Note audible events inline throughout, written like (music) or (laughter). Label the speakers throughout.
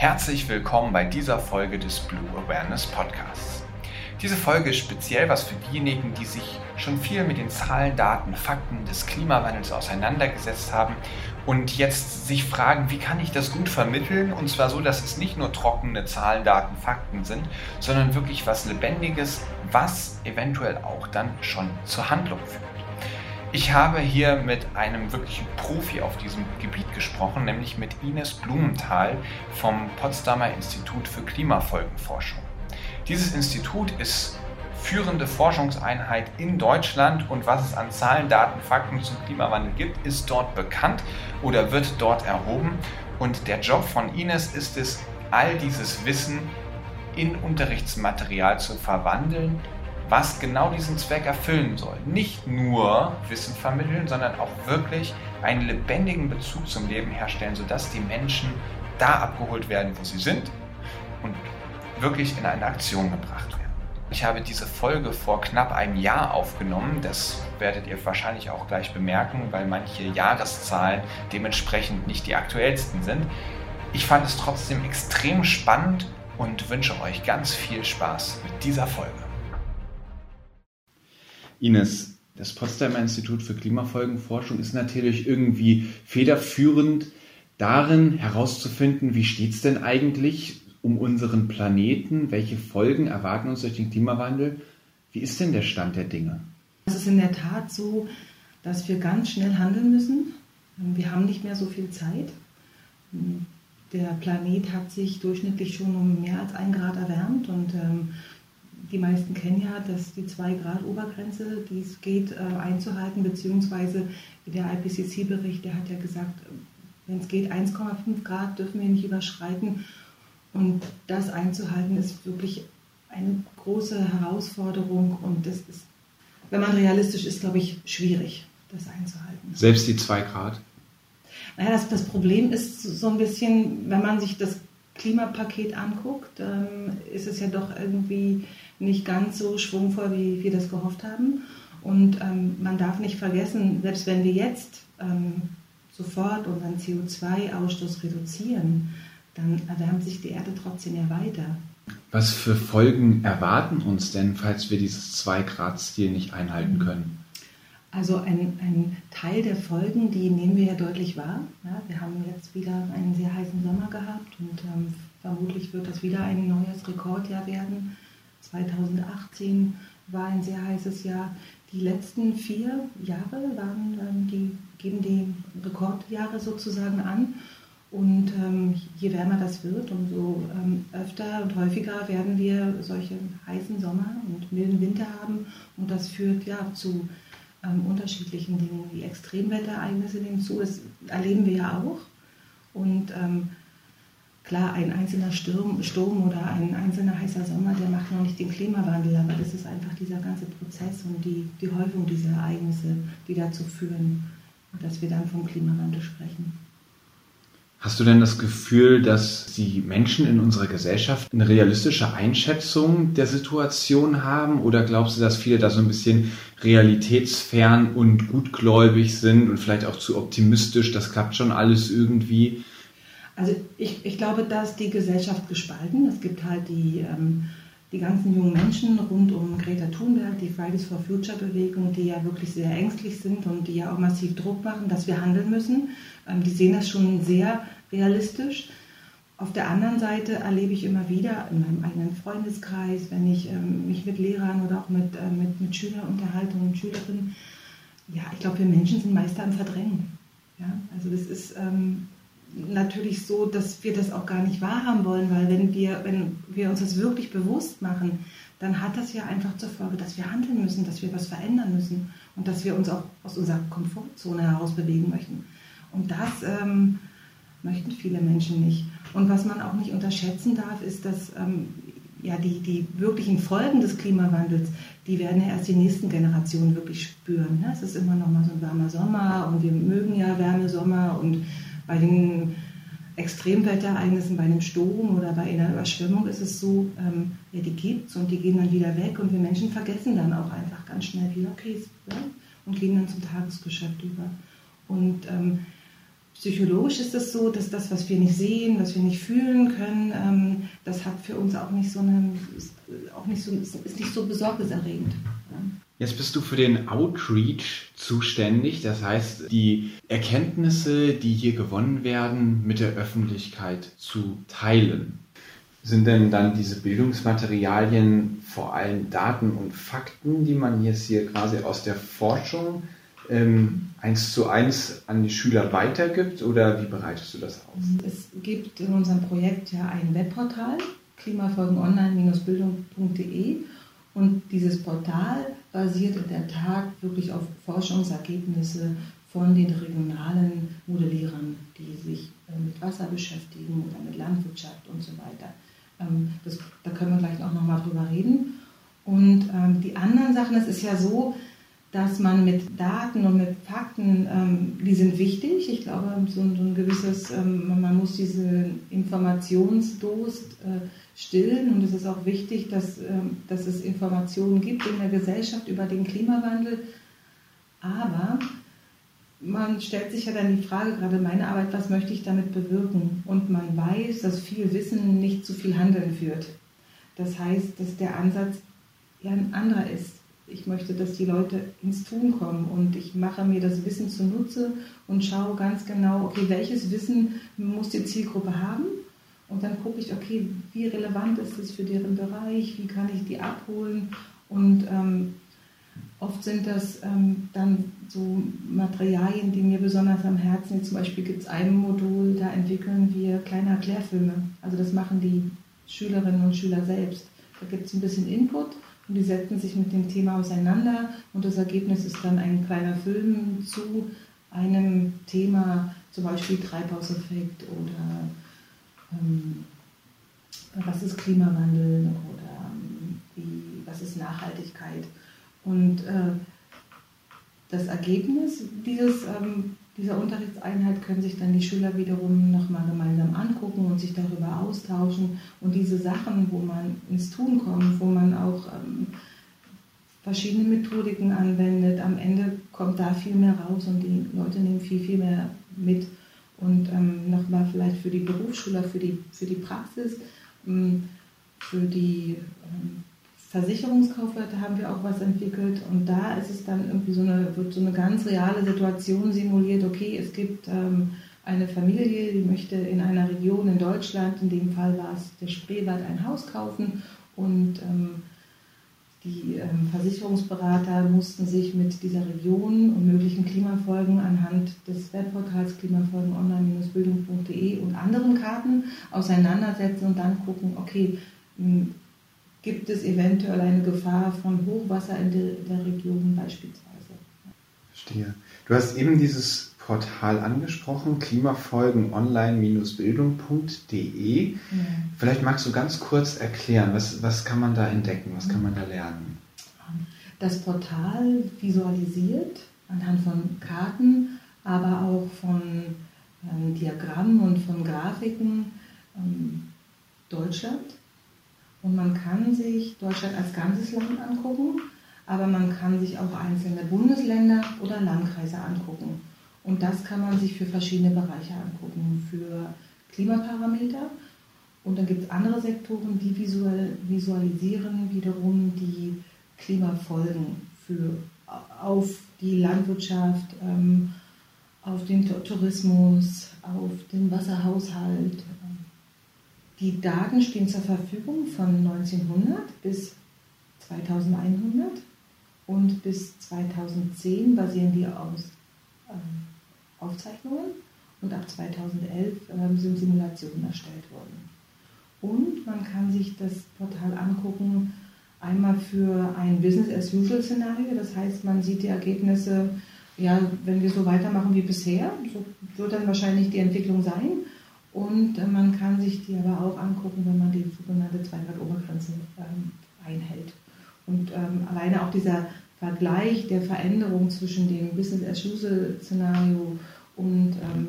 Speaker 1: Herzlich willkommen bei dieser Folge des Blue Awareness Podcasts. Diese Folge ist speziell was für diejenigen, die sich schon viel mit den Zahlen, Daten, Fakten des Klimawandels auseinandergesetzt haben und jetzt sich fragen, wie kann ich das gut vermitteln? Und zwar so, dass es nicht nur trockene Zahlen, Daten, Fakten sind, sondern wirklich was Lebendiges, was eventuell auch dann schon zur Handlung führt. Ich habe hier mit einem wirklichen Profi auf diesem Gebiet gesprochen, nämlich mit Ines Blumenthal vom Potsdamer Institut für Klimafolgenforschung. Dieses Institut ist führende Forschungseinheit in Deutschland und was es an Zahlen, Daten, Fakten zum Klimawandel gibt, ist dort bekannt oder wird dort erhoben. Und der Job von Ines ist es, all dieses Wissen in Unterrichtsmaterial zu verwandeln was genau diesen Zweck erfüllen soll. Nicht nur Wissen vermitteln, sondern auch wirklich einen lebendigen Bezug zum Leben herstellen, sodass die Menschen da abgeholt werden, wo sie sind und wirklich in eine Aktion gebracht werden. Ich habe diese Folge vor knapp einem Jahr aufgenommen. Das werdet ihr wahrscheinlich auch gleich bemerken, weil manche Jahreszahlen dementsprechend nicht die aktuellsten sind. Ich fand es trotzdem extrem spannend und wünsche euch ganz viel Spaß mit dieser Folge. Ines, das Potsdamer Institut für Klimafolgenforschung ist natürlich irgendwie federführend darin herauszufinden, wie steht es denn eigentlich um unseren Planeten, welche Folgen erwarten uns durch den Klimawandel, wie ist denn der Stand der Dinge?
Speaker 2: Es ist in der Tat so, dass wir ganz schnell handeln müssen. Wir haben nicht mehr so viel Zeit. Der Planet hat sich durchschnittlich schon um mehr als ein Grad erwärmt und ähm, die meisten kennen ja, dass die 2 Grad Obergrenze, die es geht, äh, einzuhalten, beziehungsweise der IPCC-Bericht, der hat ja gesagt, wenn es geht, 1,5 Grad dürfen wir nicht überschreiten. Und das einzuhalten ist wirklich eine große Herausforderung und das ist, wenn man realistisch ist, glaube ich, schwierig, das einzuhalten.
Speaker 1: Selbst die 2 Grad?
Speaker 2: Naja, das, das Problem ist so ein bisschen, wenn man sich das Klimapaket anguckt, ähm, ist es ja doch irgendwie nicht ganz so schwungvoll, wie wir das gehofft haben. Und ähm, man darf nicht vergessen, selbst wenn wir jetzt ähm, sofort unseren CO2-Ausstoß reduzieren, dann erwärmt sich die Erde trotzdem ja weiter.
Speaker 1: Was für Folgen erwarten uns denn, falls wir dieses 2-Grad-Stil nicht einhalten können?
Speaker 2: Also ein, ein, Teil der Folgen, die nehmen wir ja deutlich wahr. Ja, wir haben jetzt wieder einen sehr heißen Sommer gehabt und ähm, vermutlich wird das wieder ein neues Rekordjahr werden. 2018 war ein sehr heißes Jahr. Die letzten vier Jahre waren, ähm, die geben die Rekordjahre sozusagen an. Und ähm, je wärmer das wird, umso ähm, öfter und häufiger werden wir solche heißen Sommer und milden Winter haben. Und das führt ja zu ähm, unterschiedlichen Dingen wie Extremwetterereignisse nehmen zu. Das erleben wir ja auch. Und ähm, Klar, ein einzelner Sturm, Sturm oder ein einzelner heißer Sommer, der macht noch nicht den Klimawandel, aber das ist einfach dieser ganze Prozess und die, die Häufung dieser Ereignisse, die dazu führen, dass wir dann vom Klimawandel sprechen.
Speaker 1: Hast du denn das Gefühl, dass die Menschen in unserer Gesellschaft eine realistische Einschätzung der Situation haben? Oder glaubst du, dass viele da so ein bisschen realitätsfern und gutgläubig sind und vielleicht auch zu optimistisch, das klappt schon alles irgendwie?
Speaker 2: Also ich, ich glaube, da ist die Gesellschaft gespalten. Es gibt halt die, ähm, die ganzen jungen Menschen rund um Greta Thunberg, die Fridays for Future Bewegung, die ja wirklich sehr ängstlich sind und die ja auch massiv Druck machen, dass wir handeln müssen. Ähm, die sehen das schon sehr realistisch. Auf der anderen Seite erlebe ich immer wieder in meinem eigenen Freundeskreis, wenn ich ähm, mich mit Lehrern oder auch mit, äh, mit, mit Schülern unterhalte und Schülerinnen, ja, ich glaube, wir Menschen sind Meister im Verdrängen. Ja? Also das ist, ähm, natürlich so, dass wir das auch gar nicht wahrhaben wollen, weil wenn wir, wenn wir uns das wirklich bewusst machen, dann hat das ja einfach zur Folge, dass wir handeln müssen, dass wir was verändern müssen und dass wir uns auch aus unserer Komfortzone heraus bewegen möchten. Und das ähm, möchten viele Menschen nicht. Und was man auch nicht unterschätzen darf, ist, dass ähm, ja, die, die wirklichen Folgen des Klimawandels, die werden ja erst die nächsten Generationen wirklich spüren. Ne? Es ist immer noch mal so ein warmer Sommer und wir mögen ja wärme Sommer und bei den Extremwetterereignissen, bei einem Sturm oder bei einer Überschwemmung ist es so, ähm, ja, die gibt es und die gehen dann wieder weg und wir Menschen vergessen dann auch einfach ganz schnell wieder, okay, ja, und gehen dann zum Tagesgeschäft über. Und ähm, psychologisch ist es so, dass das, was wir nicht sehen, was wir nicht fühlen können, ähm, das hat für uns auch nicht so eine, auch nicht so, ist nicht so besorgniserregend.
Speaker 1: Jetzt bist du für den Outreach zuständig, das heißt, die Erkenntnisse, die hier gewonnen werden, mit der Öffentlichkeit zu teilen. Sind denn dann diese Bildungsmaterialien vor allem Daten und Fakten, die man jetzt hier quasi aus der Forschung ähm, eins zu eins an die Schüler weitergibt oder wie bereitest du das aus?
Speaker 2: Es gibt in unserem Projekt ja ein Webportal, klimafolgenonline-bildung.de und dieses Portal basiert in der Tat wirklich auf Forschungsergebnisse von den regionalen Modellierern, die sich äh, mit Wasser beschäftigen oder mit Landwirtschaft und so weiter. Ähm, das, da können wir gleich auch nochmal drüber reden. Und ähm, die anderen Sachen, es ist ja so, dass man mit Daten und mit Fakten, ähm, die sind wichtig. Ich glaube, so, so ein gewisses, ähm, man muss diese Informationsdurst äh, stillen und es ist auch wichtig, dass, ähm, dass es Informationen gibt in der Gesellschaft über den Klimawandel. Aber man stellt sich ja dann die Frage, gerade meine Arbeit, was möchte ich damit bewirken? Und man weiß, dass viel Wissen nicht zu viel Handeln führt. Das heißt, dass der Ansatz ja ein anderer ist ich möchte, dass die Leute ins Tun kommen und ich mache mir das Wissen zunutze und schaue ganz genau, okay, welches Wissen muss die Zielgruppe haben und dann gucke ich, okay, wie relevant ist es für deren Bereich, wie kann ich die abholen und ähm, oft sind das ähm, dann so Materialien, die mir besonders am Herzen sind. Zum Beispiel gibt es ein Modul, da entwickeln wir kleine Erklärfilme. Also das machen die Schülerinnen und Schüler selbst. Da gibt es ein bisschen Input und die setzen sich mit dem Thema auseinander und das Ergebnis ist dann ein kleiner Film zu einem Thema, zum Beispiel Treibhauseffekt oder ähm, was ist Klimawandel oder ähm, wie, was ist Nachhaltigkeit. Und äh, das Ergebnis dieses ähm, dieser Unterrichtseinheit können sich dann die Schüler wiederum nochmal gemeinsam angucken und sich darüber austauschen. Und diese Sachen, wo man ins Tun kommt, wo man auch ähm, verschiedene Methodiken anwendet, am Ende kommt da viel mehr raus und die Leute nehmen viel, viel mehr mit. Und ähm, nochmal vielleicht für die Berufsschüler, für die, für die Praxis, ähm, für die ähm, Versicherungskaufleute haben wir auch was entwickelt und da ist es dann irgendwie so eine, wird so eine ganz reale Situation simuliert. Okay, es gibt ähm, eine Familie, die möchte in einer Region in Deutschland, in dem Fall war es der Spreewald, ein Haus kaufen und ähm, die ähm, Versicherungsberater mussten sich mit dieser Region und möglichen Klimafolgen anhand des Webportals klimafolgen online-bildung.de und anderen Karten auseinandersetzen und dann gucken, okay, gibt es eventuell eine Gefahr von Hochwasser in der, der Region beispielsweise.
Speaker 1: Verstehe. Du hast eben dieses Portal angesprochen, Klimafolgen online-bildung.de. Ja. Vielleicht magst du ganz kurz erklären, was, was kann man da entdecken, was kann man da lernen?
Speaker 2: Das Portal visualisiert anhand von Karten, aber auch von ähm, Diagrammen und von Grafiken ähm, Deutschland und man kann sich Deutschland als ganzes Land angucken, aber man kann sich auch einzelne Bundesländer oder Landkreise angucken. Und das kann man sich für verschiedene Bereiche angucken, für Klimaparameter. Und dann gibt es andere Sektoren, die visuell, visualisieren wiederum die Klimafolgen für, auf die Landwirtschaft, ähm, auf den Tourismus, auf den Wasserhaushalt, die Daten stehen zur Verfügung von 1900 bis 2100 und bis 2010 basieren die aus äh, Aufzeichnungen und ab 2011 äh, sind Simulationen erstellt worden. Und man kann sich das Portal angucken, einmal für ein Business-as-usual-Szenario, das heißt, man sieht die Ergebnisse, ja, wenn wir so weitermachen wie bisher, so wird dann wahrscheinlich die Entwicklung sein. Und äh, man kann sich die aber auch angucken, wenn man die sogenannte 2 Grad Obergrenze ähm, einhält. Und ähm, alleine auch dieser Vergleich der Veränderung zwischen dem Business-as-usual-Szenario und ähm,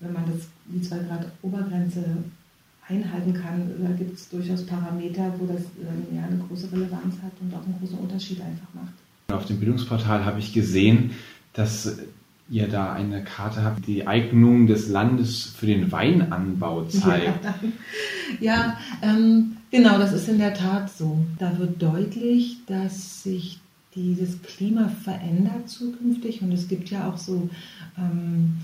Speaker 2: wenn man das, die 2 Grad Obergrenze einhalten kann, da gibt es durchaus Parameter, wo das ähm, ja eine große Relevanz hat und auch einen großen Unterschied einfach macht.
Speaker 1: Auf dem Bildungsportal habe ich gesehen, dass ihr da eine Karte habt, die Eignung des Landes für den Weinanbau zeigt.
Speaker 2: Ja, (laughs) ja ähm, genau, das ist in der Tat so. Da wird deutlich, dass sich dieses Klima verändert zukünftig und es gibt ja auch so ähm,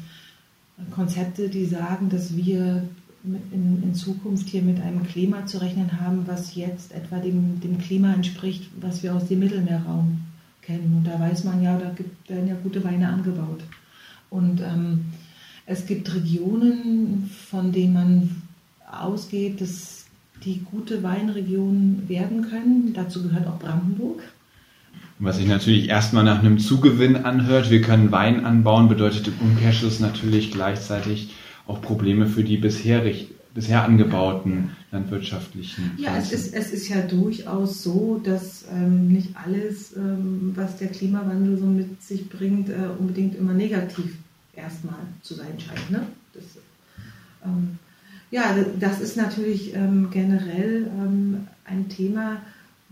Speaker 2: Konzepte, die sagen, dass wir in, in, Zukunft hier mit einem Klima zu rechnen haben, was jetzt etwa dem, dem Klima entspricht, was wir aus dem Mittelmeerraum kennen. Und da weiß man ja, da gibt, werden ja gute Weine angebaut. Und ähm, es gibt Regionen, von denen man ausgeht, dass die gute Weinregionen werden können. Dazu gehört auch Brandenburg.
Speaker 1: Was sich natürlich erstmal nach einem Zugewinn anhört. Wir können Wein anbauen, bedeutet im Umkehrschluss natürlich gleichzeitig auch Probleme für die bisherig, bisher angebauten landwirtschaftlichen.
Speaker 2: Ja, es ist, es ist ja durchaus so, dass ähm, nicht alles, ähm, was der Klimawandel so mit sich bringt, äh, unbedingt immer negativ erstmal zu sein scheint. Ne? Das, ähm, ja, das ist natürlich ähm, generell ähm, ein Thema,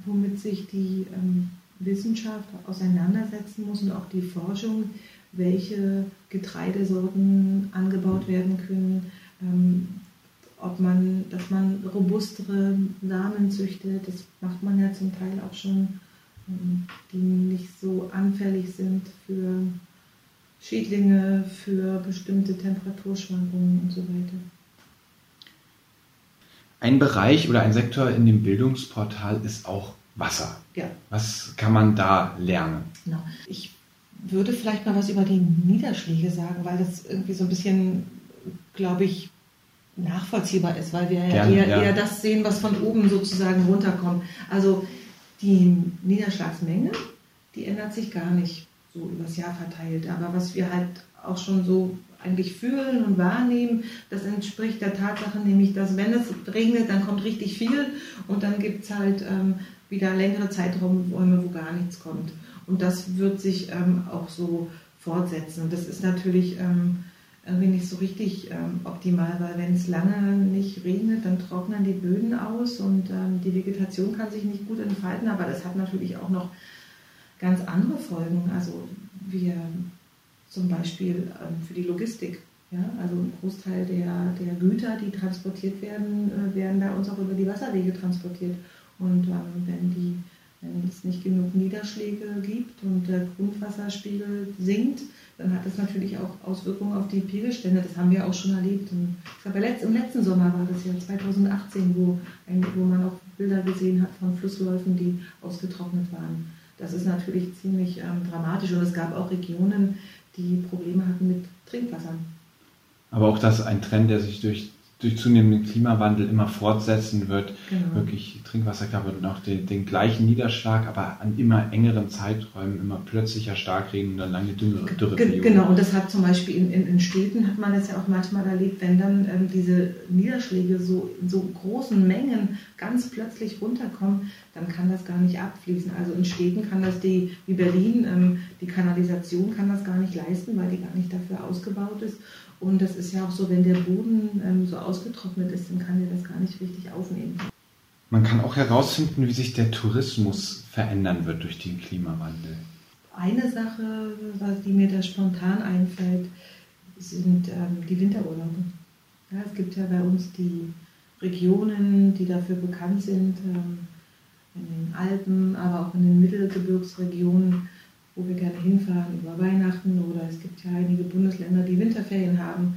Speaker 2: womit sich die ähm, Wissenschaft auseinandersetzen muss und auch die Forschung, welche Getreidesorten angebaut werden können, ähm, ob man, dass man robustere Samen züchtet, das macht man ja zum Teil auch schon, ähm, die nicht so anfällig sind für Schädlinge, für bestimmte Temperaturschwankungen und so weiter.
Speaker 1: Ein Bereich oder ein Sektor in dem Bildungsportal ist auch Wasser. Ja. Was kann man da lernen?
Speaker 2: Genau. Ich würde vielleicht mal was über die Niederschläge sagen, weil das irgendwie so ein bisschen, glaube ich, nachvollziehbar ist, weil wir Gerne, eher, ja. eher das sehen, was von oben sozusagen runterkommt. Also die Niederschlagsmenge, die ändert sich gar nicht so übers Jahr verteilt. Aber was wir halt auch schon so eigentlich fühlen und wahrnehmen, das entspricht der Tatsache nämlich, dass wenn es regnet, dann kommt richtig viel und dann gibt es halt ähm, wieder längere Zeiträume, wo gar nichts kommt. Und das wird sich ähm, auch so fortsetzen. Und das ist natürlich ähm, irgendwie nicht so richtig ähm, optimal, weil wenn es lange nicht regnet, dann trocknen die Böden aus und ähm, die Vegetation kann sich nicht gut entfalten. Aber das hat natürlich auch noch ganz andere Folgen. Also wir zum Beispiel ähm, für die Logistik. Ja, also ein Großteil der, der Güter, die transportiert werden, äh, werden bei uns auch über die Wasserwege transportiert. Und ähm, wenn, die, wenn es nicht genug Niederschläge gibt und der Grundwasserspiegel sinkt, dann hat das natürlich auch Auswirkungen auf die Pegelstände. Das haben wir auch schon erlebt. Und ich glaube, im letzten Sommer war das ja 2018, wo, ein, wo man auch Bilder gesehen hat von Flussläufen, die ausgetrocknet waren. Das ist natürlich ziemlich ähm, dramatisch und es gab auch Regionen, die Probleme hatten mit Trinkwasser.
Speaker 1: Aber auch das ist ein Trend, der sich durch durch zunehmenden Klimawandel immer fortsetzen wird, genau. wirklich Trinkwasserknappheit und auch den, den, gleichen Niederschlag, aber an immer engeren Zeiträumen, immer plötzlicher Starkregen und dann lange Dürre,
Speaker 2: Dürreperioden. Genau, und das hat zum Beispiel in, in, in, Städten, hat man das ja auch manchmal erlebt, wenn dann ähm, diese Niederschläge so in so großen Mengen ganz plötzlich runterkommen, dann kann das gar nicht abfließen. Also in Städten kann das die, wie Berlin, ähm, die Kanalisation kann das gar nicht leisten, weil die gar nicht dafür ausgebaut ist. Und das ist ja auch so, wenn der Boden ähm, so ausgetrocknet ist, dann kann der das gar nicht richtig aufnehmen.
Speaker 1: Man kann auch herausfinden, wie sich der Tourismus verändern wird durch den Klimawandel.
Speaker 2: Eine Sache, die mir da spontan einfällt, sind ähm, die Winterurlaube. Ja, es gibt ja bei uns die Regionen, die dafür bekannt sind, ähm, in den Alpen, aber auch in den Mittelgebirgsregionen, wo wir gerne hinfahren über Weihnachten oder es gibt ja einige Bundesländer, die Winterferien haben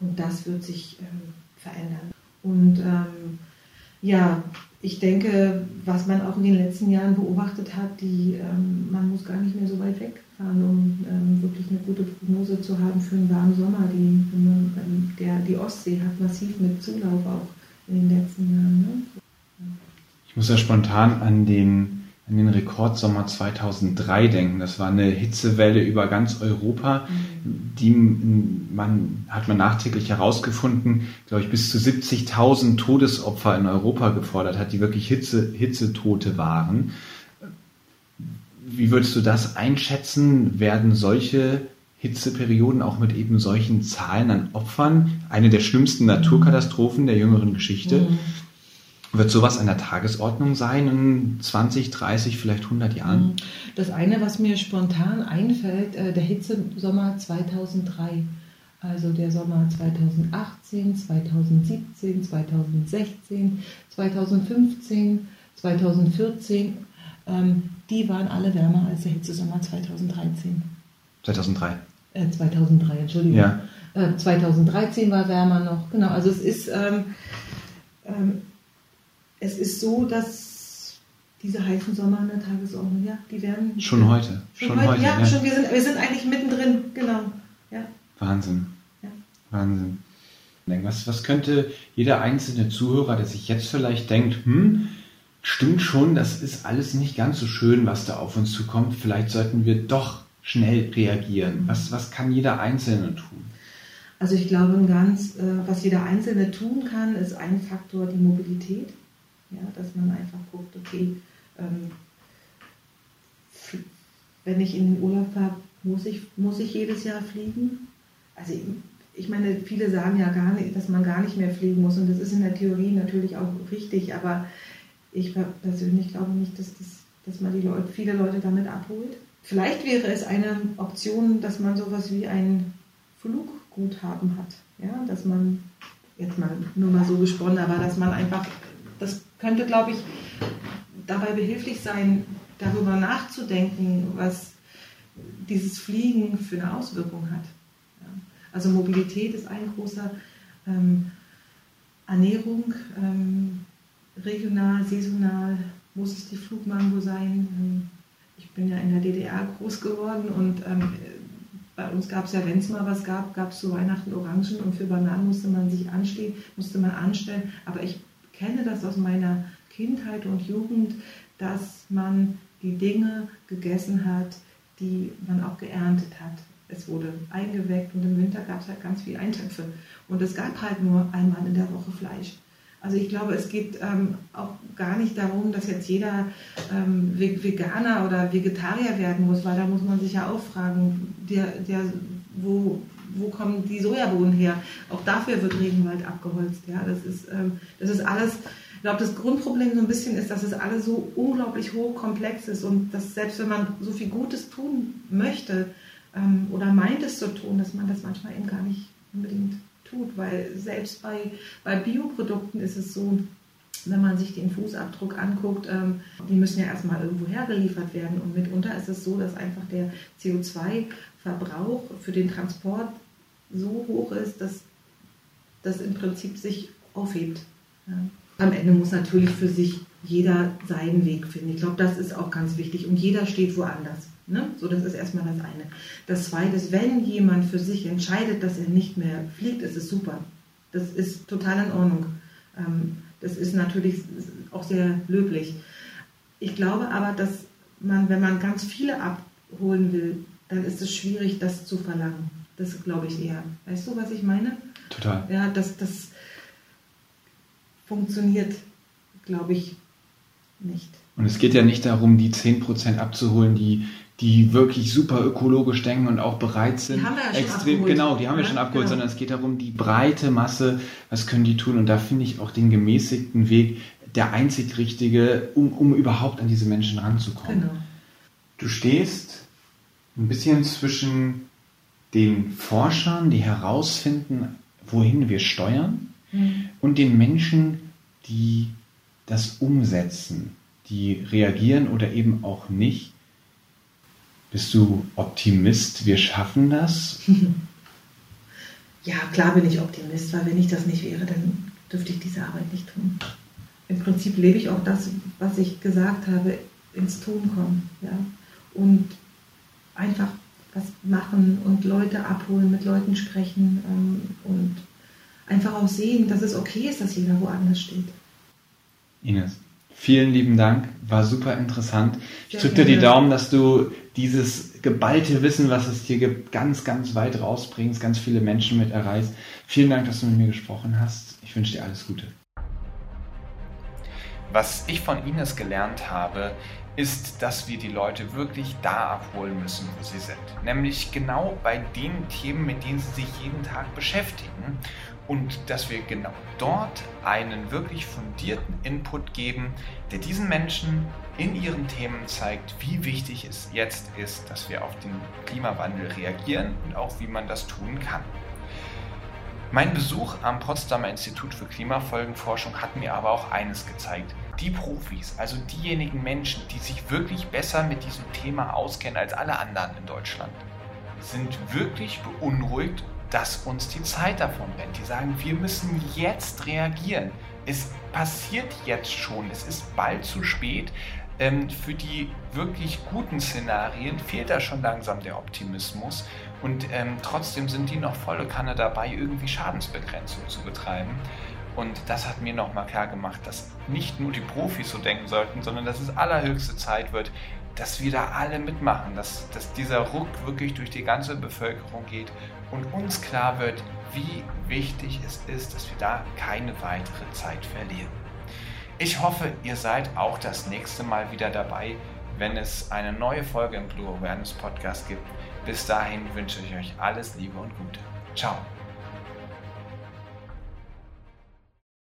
Speaker 2: und das wird sich ähm, verändern. Und ähm, ja, ich denke, was man auch in den letzten Jahren beobachtet hat, die, ähm, man muss gar nicht mehr so weit wegfahren, um ähm, wirklich eine gute Prognose zu haben für einen warmen Sommer. Die, ähm, der, die Ostsee hat massiv mit Zulauf auch in den letzten Jahren. Ne?
Speaker 1: Ich muss ja spontan an den an den Rekordsommer 2003 denken. Das war eine Hitzewelle über ganz Europa, die man, hat man nachträglich herausgefunden, glaube ich, bis zu 70.000 Todesopfer in Europa gefordert hat, die wirklich Hitze, Hitzetote waren. Wie würdest du das einschätzen? Werden solche Hitzeperioden auch mit eben solchen Zahlen an Opfern eine der schlimmsten Naturkatastrophen der jüngeren Geschichte? Wird sowas an der Tagesordnung sein in 20, 30, vielleicht 100 Jahren? Mhm.
Speaker 2: Das eine, was mir spontan einfällt, äh, der Hitzesommer 2003. Also der Sommer 2018, 2017, 2016, 2015, 2014, ähm, die waren alle wärmer als der Hitzesommer 2013.
Speaker 1: 2003?
Speaker 2: Äh, 2003, Entschuldigung. Ja. Äh, 2013 war wärmer noch, genau. Also es ist, ähm, ähm, es ist so, dass diese heißen Sommer an der Tagesordnung, ja, die werden.
Speaker 1: Schon heute.
Speaker 2: Schon, schon heute, ja, ja. Schon, wir, sind, wir sind eigentlich mittendrin, genau. Ja.
Speaker 1: Wahnsinn. Ja. Wahnsinn. Was, was könnte jeder einzelne Zuhörer, der sich jetzt vielleicht denkt, hm, stimmt schon, das ist alles nicht ganz so schön, was da auf uns zukommt. Vielleicht sollten wir doch schnell reagieren. Mhm. Was, was kann jeder Einzelne tun?
Speaker 2: Also ich glaube, ganz, äh, was jeder Einzelne tun kann, ist ein Faktor die Mobilität. Ja, dass man einfach guckt, okay, ähm, wenn ich in den Urlaub fahre, muss ich, muss ich jedes Jahr fliegen? Also ich meine, viele sagen ja gar nicht, dass man gar nicht mehr fliegen muss und das ist in der Theorie natürlich auch richtig, aber ich persönlich glaube nicht, dass, das, dass man die Leute, viele Leute damit abholt. Vielleicht wäre es eine Option, dass man sowas wie ein Flugguthaben hat. Ja, dass man, jetzt mal nur mal so gesponnen, aber dass man einfach, könnte, glaube ich, dabei behilflich sein, darüber nachzudenken, was dieses Fliegen für eine Auswirkung hat. Also Mobilität ist ein großer ähm, Ernährung, ähm, regional, saisonal, muss es die Flugmango sein. Ähm, ich bin ja in der DDR groß geworden und ähm, bei uns gab es ja, wenn es mal was gab, gab es zu Weihnachten Orangen und für Bananen musste man sich anstehen, musste man anstellen. Aber ich kenne das aus meiner Kindheit und Jugend, dass man die Dinge gegessen hat, die man auch geerntet hat. Es wurde eingeweckt und im Winter gab es halt ganz viel Eintöpfe. Und es gab halt nur einmal in der Woche Fleisch. Also ich glaube, es geht ähm, auch gar nicht darum, dass jetzt jeder ähm, Veganer oder Vegetarier werden muss, weil da muss man sich ja auch fragen, der, der, wo, wo kommen die Sojabohnen her? Auch dafür wird Regenwald abgeholzt. Ja, das ist, ähm, das ist alles. Ich glaube, das Grundproblem so ein bisschen ist, dass es alles so unglaublich hochkomplex ist und dass selbst wenn man so viel Gutes tun möchte ähm, oder meint es zu tun, dass man das manchmal eben gar nicht unbedingt tut, weil selbst bei, bei Bioprodukten ist es so, wenn man sich den Fußabdruck anguckt, ähm, die müssen ja erstmal irgendwo hergeliefert werden und mitunter ist es so, dass einfach der CO2-Verbrauch für den Transport so hoch ist, dass das im Prinzip sich aufhebt. Ja. Am Ende muss natürlich für sich jeder seinen Weg finden. Ich glaube, das ist auch ganz wichtig und jeder steht woanders. Ne? So, das ist erstmal das eine. Das zweite ist, wenn jemand für sich entscheidet, dass er nicht mehr fliegt, ist es super. Das ist total in Ordnung. Ähm, das ist natürlich auch sehr löblich. Ich glaube aber, dass man, wenn man ganz viele abholen will, dann ist es schwierig, das zu verlangen. Das glaube ich eher. Weißt du, was ich meine?
Speaker 1: Total.
Speaker 2: Ja, das, das funktioniert, glaube ich, nicht.
Speaker 1: Und es geht ja nicht darum, die 10% abzuholen, die die wirklich super ökologisch denken und auch bereit sind. Die
Speaker 2: haben wir ja schon extrem,
Speaker 1: abgeholt. Genau, die haben wir ja, schon abgeholt, genau. sondern es geht darum, die breite Masse, was können die tun? Und da finde ich auch den gemäßigten Weg der einzig richtige, um, um überhaupt an diese Menschen ranzukommen. Genau. Du stehst ein bisschen zwischen den Forschern, die herausfinden, wohin wir steuern, mhm. und den Menschen, die das umsetzen, die reagieren oder eben auch nicht bist du Optimist, wir schaffen das? (laughs)
Speaker 2: Ja, klar bin ich Optimist, weil wenn ich das nicht wäre, dann dürfte ich diese Arbeit nicht tun. Im Prinzip lebe ich auch das, was ich gesagt habe, ins Tun kommen. Ja? Und einfach was machen und Leute abholen, mit Leuten sprechen ähm, und einfach auch sehen, dass es okay ist, dass jeder woanders steht.
Speaker 1: Ines, vielen lieben Dank, war super interessant. Ich drücke dir die Daumen, dass du dieses geballte Wissen, was es dir gibt, ganz, ganz weit rausbringst, ganz viele Menschen mit erreichst. Vielen Dank, dass du mit mir gesprochen hast. Ich wünsche dir alles Gute. Was ich von Ines gelernt habe, ist, dass wir die Leute wirklich da abholen müssen, wo sie sind. Nämlich genau bei den Themen, mit denen sie sich jeden Tag beschäftigen und dass wir genau dort einen wirklich fundierten Input geben, der diesen Menschen in ihren Themen zeigt, wie wichtig es jetzt ist, dass wir auf den Klimawandel reagieren und auch wie man das tun kann. Mein Besuch am Potsdamer Institut für Klimafolgenforschung hat mir aber auch eines gezeigt. Die Profis, also diejenigen Menschen, die sich wirklich besser mit diesem Thema auskennen als alle anderen in Deutschland, sind wirklich beunruhigt dass uns die Zeit davon rennt. Die sagen, wir müssen jetzt reagieren. Es passiert jetzt schon. Es ist bald zu spät. Ähm, für die wirklich guten Szenarien fehlt da schon langsam der Optimismus. Und ähm, trotzdem sind die noch volle Kanne dabei, irgendwie Schadensbegrenzung zu betreiben. Und das hat mir nochmal klar gemacht, dass nicht nur die Profis so denken sollten, sondern dass es allerhöchste Zeit wird, dass wir da alle mitmachen, dass, dass dieser Ruck wirklich durch die ganze Bevölkerung geht und uns klar wird, wie wichtig es ist, dass wir da keine weitere Zeit verlieren. Ich hoffe, ihr seid auch das nächste Mal wieder dabei, wenn es eine neue Folge im Blue Awareness Podcast gibt. Bis dahin wünsche ich euch alles Liebe und Gute. Ciao.